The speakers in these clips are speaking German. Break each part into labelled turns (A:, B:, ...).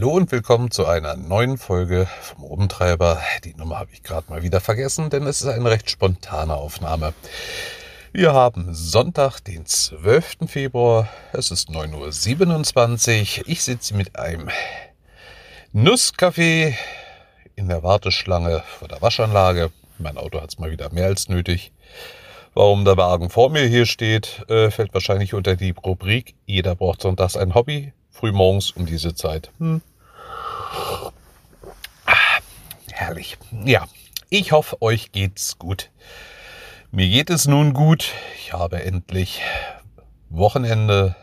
A: Hallo und willkommen zu einer neuen Folge vom Rumtreiber. Die Nummer habe ich gerade mal wieder vergessen, denn es ist eine recht spontane Aufnahme. Wir haben Sonntag, den 12. Februar. Es ist 9.27 Uhr. Ich sitze mit einem Nusskaffee in der Warteschlange vor der Waschanlage. Mein Auto hat es mal wieder mehr als nötig. Warum der Wagen vor mir hier steht, äh, fällt wahrscheinlich unter die Rubrik Jeder braucht sonntags ein Hobby frühmorgens um diese Zeit. Hm. Herrlich. Ja, ich hoffe, euch geht's gut. Mir geht es nun gut. Ich habe endlich Wochenende.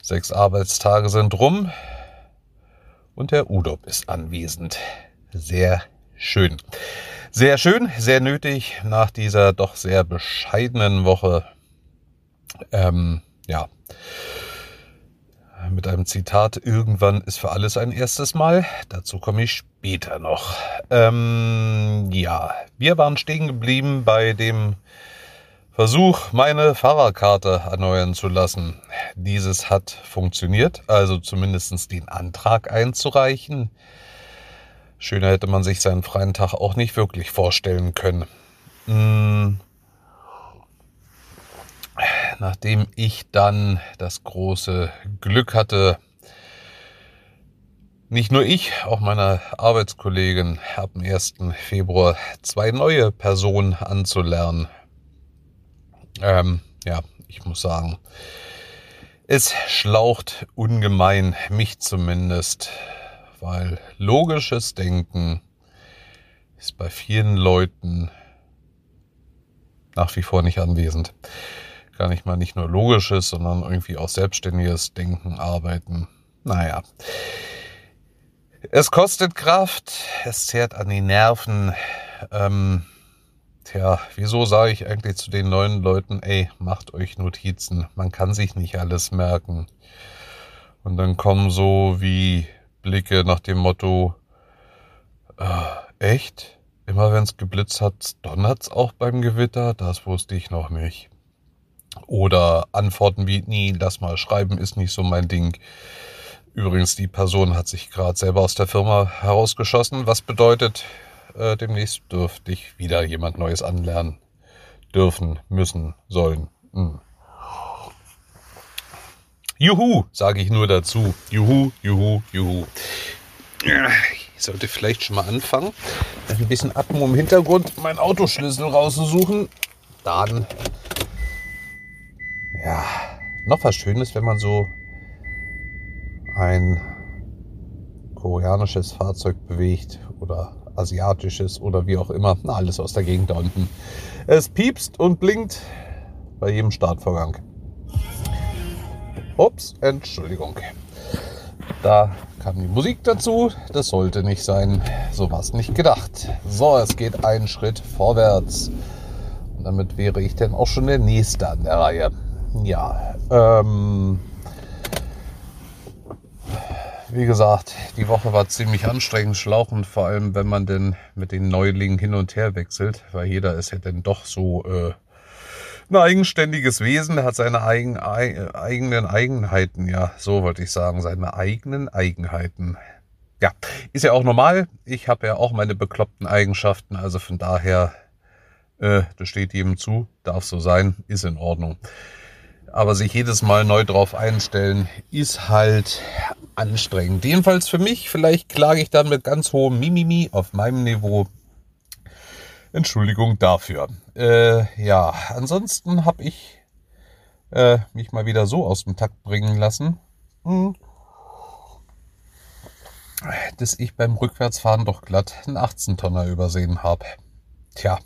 A: Sechs Arbeitstage sind rum. Und der Udop ist anwesend. Sehr schön. Sehr schön, sehr nötig nach dieser doch sehr bescheidenen Woche. Ähm, ja mit einem Zitat, irgendwann ist für alles ein erstes Mal. Dazu komme ich später noch. Ähm, ja, wir waren stehen geblieben bei dem Versuch, meine Fahrerkarte erneuern zu lassen. Dieses hat funktioniert, also zumindest den Antrag einzureichen. Schöner hätte man sich seinen freien Tag auch nicht wirklich vorstellen können. Hm nachdem ich dann das große Glück hatte, nicht nur ich, auch meine Arbeitskollegen ab dem 1. Februar zwei neue Personen anzulernen. Ähm, ja, ich muss sagen, es schlaucht ungemein, mich zumindest, weil logisches Denken ist bei vielen Leuten nach wie vor nicht anwesend gar nicht mal nicht nur logisches, sondern irgendwie auch selbstständiges Denken, Arbeiten. Naja. Es kostet Kraft, es zehrt an die Nerven. Ähm, tja, wieso sage ich eigentlich zu den neuen Leuten, ey, macht euch Notizen, man kann sich nicht alles merken. Und dann kommen so wie Blicke nach dem Motto, äh, echt? Immer wenn es geblitzt hat, donnert's auch beim Gewitter? Das wusste ich noch nicht. Oder Antworten wie, nie, lass mal schreiben, ist nicht so mein Ding. Übrigens, die Person hat sich gerade selber aus der Firma herausgeschossen, was bedeutet, äh, demnächst dürfte ich wieder jemand Neues anlernen. Dürfen, müssen, sollen. Hm. Juhu, sage ich nur dazu. Juhu, juhu, juhu. Ich sollte vielleicht schon mal anfangen, ein bisschen Atmo im Hintergrund, meinen Autoschlüssel rauszusuchen. Dann noch was Schönes, wenn man so ein koreanisches Fahrzeug bewegt oder asiatisches oder wie auch immer. Na, alles aus der Gegend da unten. Es piepst und blinkt bei jedem Startvorgang. Ups, Entschuldigung. Da kam die Musik dazu. Das sollte nicht sein. So war es nicht gedacht. So, es geht einen Schritt vorwärts. Und damit wäre ich dann auch schon der Nächste an der Reihe. Ja, ähm, wie gesagt, die Woche war ziemlich anstrengend, schlauchend, vor allem wenn man denn mit den Neulingen hin und her wechselt, weil jeder ist ja dann doch so äh, ein eigenständiges Wesen, hat seine eigen, eigenen Eigenheiten, ja, so wollte ich sagen, seine eigenen Eigenheiten. Ja, ist ja auch normal. Ich habe ja auch meine bekloppten Eigenschaften, also von daher, äh, das steht jedem zu, darf so sein, ist in Ordnung. Aber sich jedes Mal neu drauf einstellen, ist halt anstrengend. Jedenfalls für mich, vielleicht klage ich dann mit ganz hohem Mimimi auf meinem Niveau. Entschuldigung dafür. Äh, ja, ansonsten habe ich äh, mich mal wieder so aus dem Takt bringen lassen, hm, dass ich beim Rückwärtsfahren doch glatt einen 18-Tonner übersehen habe. Tja,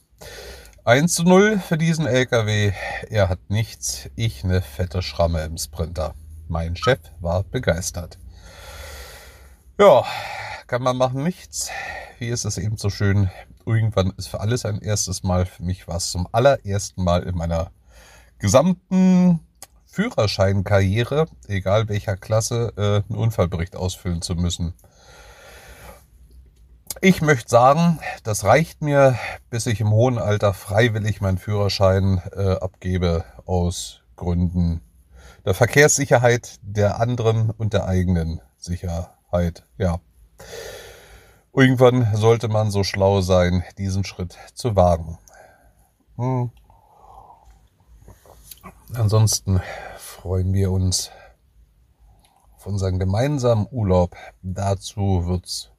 A: 1 zu 0 für diesen LKW. Er hat nichts, ich eine fette Schramme im Sprinter. Mein Chef war begeistert. Ja, kann man machen nichts. Wie ist es eben so schön? Irgendwann ist für alles ein erstes Mal. Für mich war es zum allerersten Mal in meiner gesamten Führerscheinkarriere, egal welcher Klasse, äh, einen Unfallbericht ausfüllen zu müssen. Ich möchte sagen, das reicht mir, bis ich im hohen Alter freiwillig meinen Führerschein äh, abgebe aus Gründen der Verkehrssicherheit der anderen und der eigenen Sicherheit. Ja. Irgendwann sollte man so schlau sein, diesen Schritt zu wagen. Hm. Ansonsten freuen wir uns auf unseren gemeinsamen Urlaub. Dazu wird's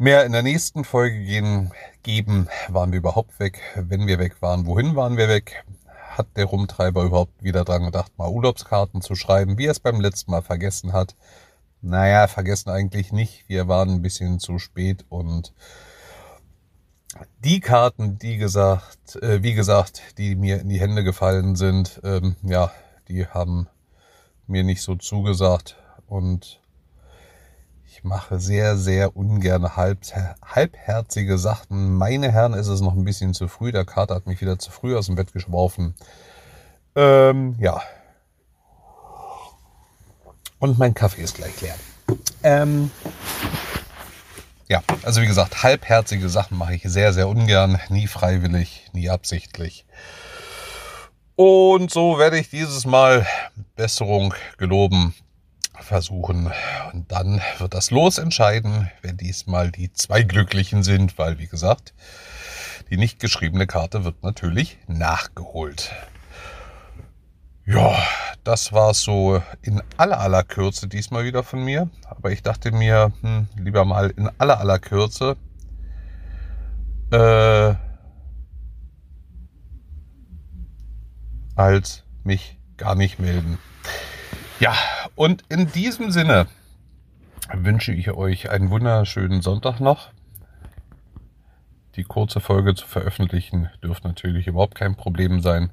A: mehr in der nächsten Folge gehen, geben. Waren wir überhaupt weg? Wenn wir weg waren, wohin waren wir weg? Hat der Rumtreiber überhaupt wieder dran gedacht, mal Urlaubskarten zu schreiben, wie er es beim letzten Mal vergessen hat? Naja, vergessen eigentlich nicht. Wir waren ein bisschen zu spät und die Karten, die gesagt, äh, wie gesagt, die mir in die Hände gefallen sind, ähm, ja, die haben mir nicht so zugesagt und ich mache sehr, sehr ungern halb, halbherzige Sachen. Meine Herren ist es noch ein bisschen zu früh. Der Kater hat mich wieder zu früh aus dem Bett geschworfen. Ähm, ja. Und mein Kaffee ist gleich leer. Ähm, ja, also wie gesagt, halbherzige Sachen mache ich sehr, sehr ungern. Nie freiwillig, nie absichtlich. Und so werde ich dieses Mal Besserung geloben versuchen. Und dann wird das Los entscheiden, wer diesmal die zwei Glücklichen sind, weil, wie gesagt, die nicht geschriebene Karte wird natürlich nachgeholt. Ja, das war so in aller aller Kürze diesmal wieder von mir. Aber ich dachte mir, hm, lieber mal in aller aller Kürze. Äh, als mich gar nicht melden. Ja, und in diesem Sinne wünsche ich euch einen wunderschönen Sonntag noch. Die kurze Folge zu veröffentlichen dürfte natürlich überhaupt kein Problem sein.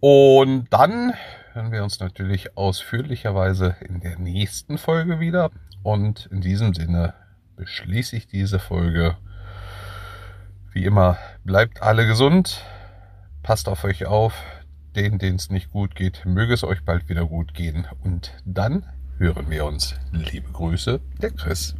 A: Und dann hören wir uns natürlich ausführlicherweise in der nächsten Folge wieder. Und in diesem Sinne beschließe ich diese Folge. Wie immer, bleibt alle gesund, passt auf euch auf, denen, denen es nicht gut geht, möge es euch bald wieder gut gehen. Und dann hören wir uns. Liebe Grüße, der Chris.